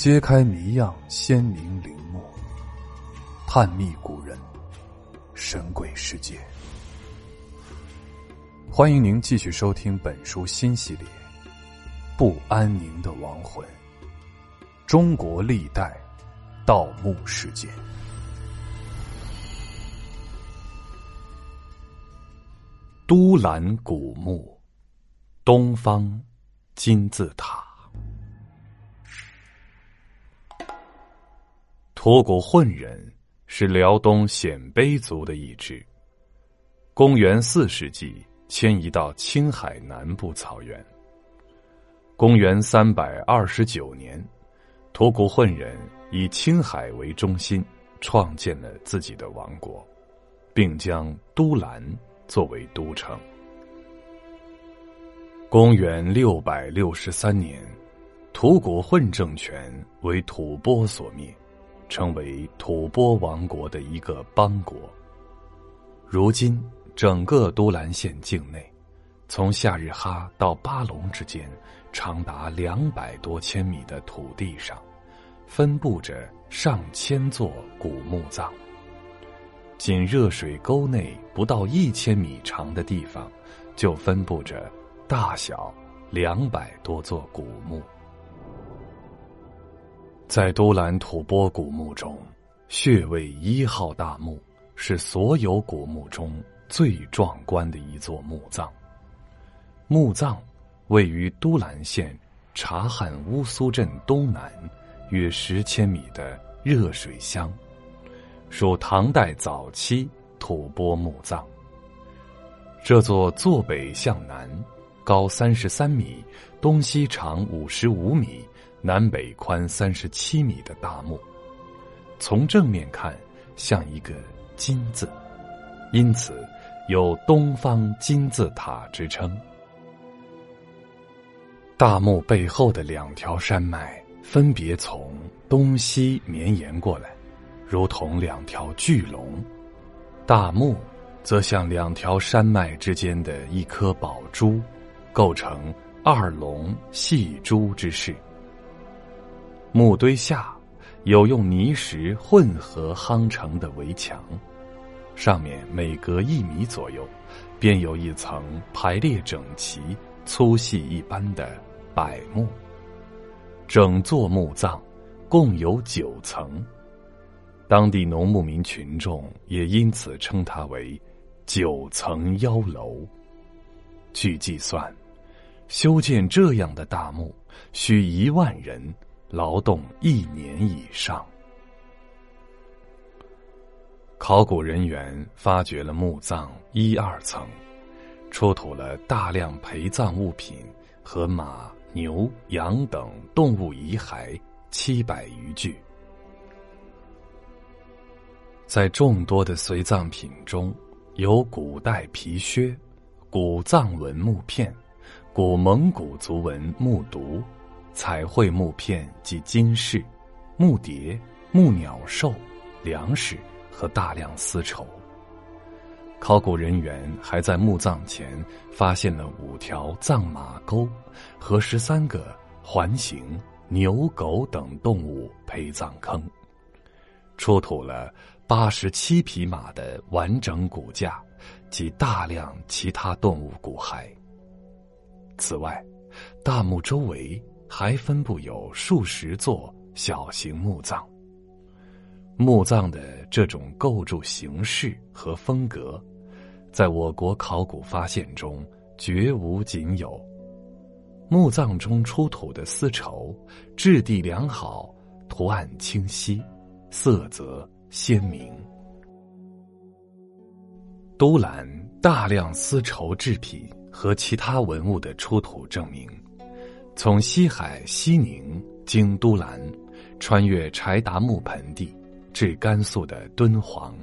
揭开谜样鲜明陵墓，探秘古人神鬼世界。欢迎您继续收听本书新系列《不安宁的亡魂：中国历代盗墓事件》。都兰古墓，东方金字塔。吐谷浑人是辽东鲜卑族的一支。公元四世纪迁移到青海南部草原。公元三百二十九年，吐谷浑人以青海为中心，创建了自己的王国，并将都兰作为都城。公元六百六十三年，吐谷浑政权为吐蕃所灭。成为吐蕃王国的一个邦国。如今，整个都兰县境内，从夏日哈到巴隆之间，长达两百多千米的土地上，分布着上千座古墓葬。仅热水沟内不到一千米长的地方，就分布着大小两百多座古墓。在都兰吐蕃古墓中，穴位一号大墓是所有古墓中最壮观的一座墓葬。墓葬位于都兰县察罕乌苏镇东南约十千米的热水乡，属唐代早期吐蕃墓葬。这座坐北向南、高三十三米、东西长五十五米。南北宽三十七米的大墓，从正面看像一个“金”字，因此有“东方金字塔”之称。大墓背后的两条山脉分别从东西绵延过来，如同两条巨龙；大墓则像两条山脉之间的一颗宝珠，构成二龙戏珠之势。墓堆下有用泥石混合夯成的围墙，上面每隔一米左右，便有一层排列整齐、粗细一般的柏木。整座墓葬共有九层，当地农牧民群众也因此称它为“九层妖楼”。据计算，修建这样的大墓需一万人。劳动一年以上。考古人员发掘了墓葬一二层，出土了大量陪葬物品和马、牛、羊等动物遗骸七百余具。在众多的随葬品中，有古代皮靴、古藏文木片、古蒙古族文木牍。彩绘木片及金饰、木蝶、木鸟兽、粮食和大量丝绸。考古人员还在墓葬前发现了五条藏马沟和十三个环形牛、狗等动物陪葬坑，出土了八十七匹马的完整骨架及大量其他动物骨骸。此外，大墓周围。还分布有数十座小型墓葬。墓葬的这种构筑形式和风格，在我国考古发现中绝无仅有。墓葬中出土的丝绸质地良好，图案清晰，色泽鲜明。都兰大量丝绸制品和其他文物的出土证明。从西海西宁经都兰，穿越柴达木盆地，至甘肃的敦煌，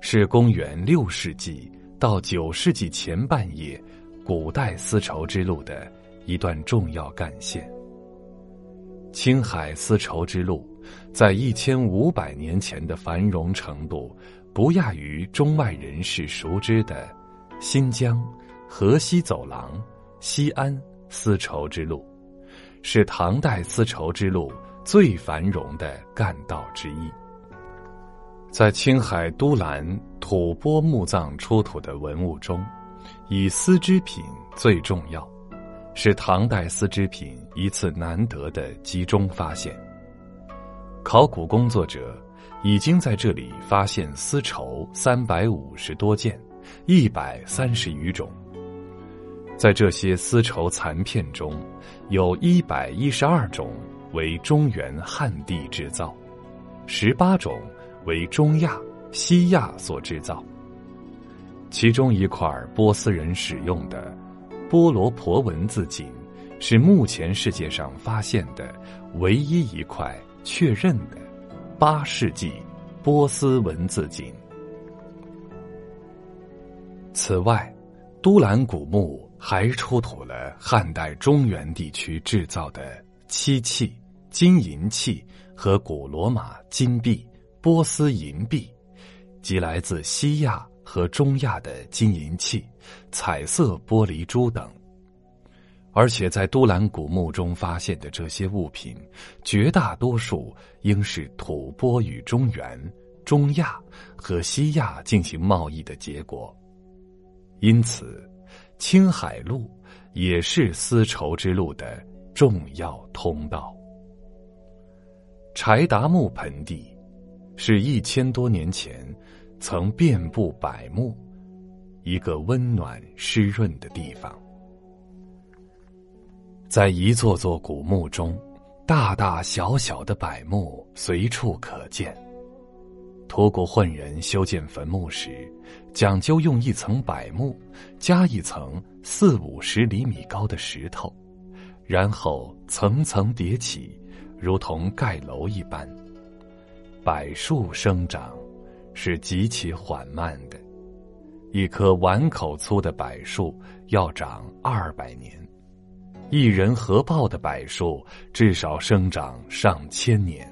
是公元六世纪到九世纪前半叶古代丝绸之路的一段重要干线。青海丝绸之路在一千五百年前的繁荣程度，不亚于中外人士熟知的新疆河西走廊、西安。丝绸之路，是唐代丝绸之路最繁荣的干道之一。在青海都兰吐蕃墓葬出土的文物中，以丝织品最重要，是唐代丝织品一次难得的集中发现。考古工作者已经在这里发现丝绸三百五十多件，一百三十余种。在这些丝绸残片中，有一百一十二种为中原汉地制造，十八种。为中亚、西亚所制造。其中一块波斯人使用的波罗婆文字锦，是目前世界上发现的唯一一块确认的八世纪波斯文字锦。此外，都兰古墓还出土了汉代中原地区制造的漆器、金银器和古罗马金币。波斯银币，及来自西亚和中亚的金银器、彩色玻璃珠等。而且在都兰古墓中发现的这些物品，绝大多数应是吐蕃与中原、中亚和西亚进行贸易的结果。因此，青海路也是丝绸之路的重要通道。柴达木盆地。是一千多年前，曾遍布百木，一个温暖湿润的地方。在一座座古墓中，大大小小的柏木随处可见。吐谷浑人修建坟墓时，讲究用一层柏木加一层四五十厘米高的石头，然后层层叠起，如同盖楼一般。柏树生长是极其缓慢的，一棵碗口粗的柏树要长二百年，一人合抱的柏树至少生长上千年。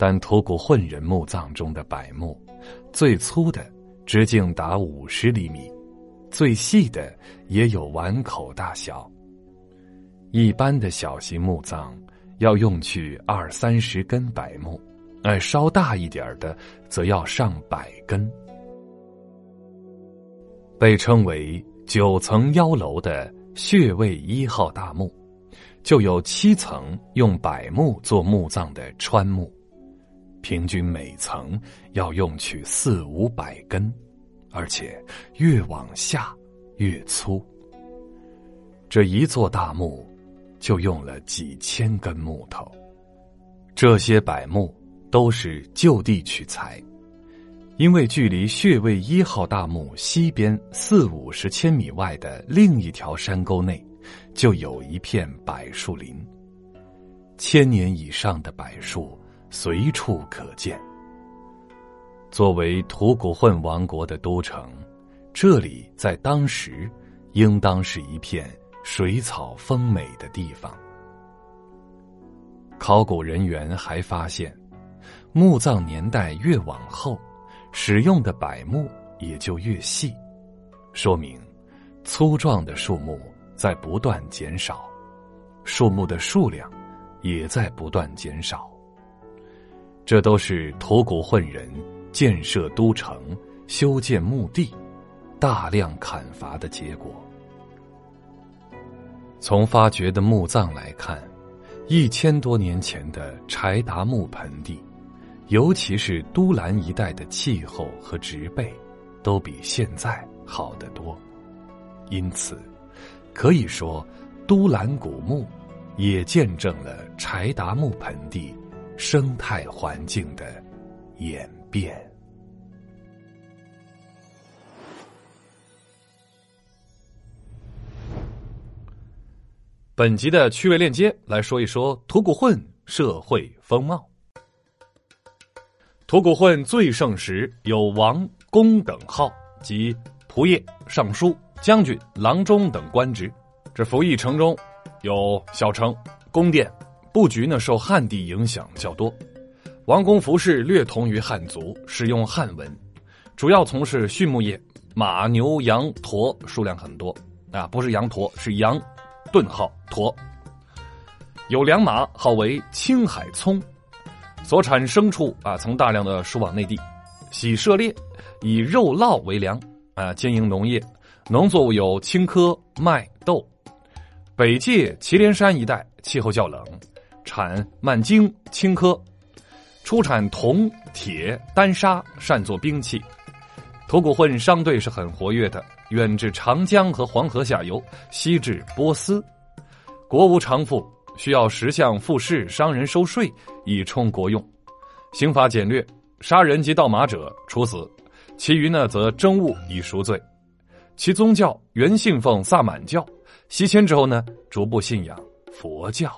但吐谷浑人墓葬中的柏木，最粗的直径达五十厘米，最细的也有碗口大小。一般的小型墓葬要用去二三十根柏木。而稍大一点的，则要上百根。被称为九层妖楼的穴位一号大墓，就有七层用柏木做墓葬的川木，平均每层要用去四五百根，而且越往下越粗。这一座大墓就用了几千根木头，这些柏木。都是就地取材，因为距离穴位一号大墓西边四五十千米外的另一条山沟内，就有一片柏树林，千年以上的柏树随处可见。作为吐谷浑王国的都城，这里在当时应当是一片水草丰美的地方。考古人员还发现。墓葬年代越往后，使用的柏木也就越细，说明粗壮的树木在不断减少，树木的数量也在不断减少。这都是吐谷浑人建设都城、修建墓地、大量砍伐的结果。从发掘的墓葬来看，一千多年前的柴达木盆地。尤其是都兰一带的气候和植被，都比现在好得多，因此，可以说，都兰古墓也见证了柴达木盆地生态环境的演变。本集的趣味链接来说一说吐谷浑社会风貌。吐谷浑最盛时有王、公等号及仆射、尚书、将军、郎中等官职。这服役城中有小城、宫殿，布局呢受汉地影响较多。王公服饰略同于汉族，使用汉文，主要从事畜牧业，马、牛、羊、驼数量很多。啊，不是羊驼，是羊，顿号驼。有良马，号为青海葱，所产牲畜啊，曾大量的输往内地，喜涉猎，以肉酪为粮。啊，经营农业，农作物有青稞、麦、豆。北界祁连山一带气候较冷，产曼荆、青稞，出产铜、铁、丹砂，善作兵器。吐谷浑商队是很活跃的，远至长江和黄河下游，西至波斯，国无常富。需要十项赋税，商人收税以充国用。刑法简略，杀人及盗马者处死，其余呢则征物以赎罪。其宗教原信奉萨满教，西迁之后呢逐步信仰佛教。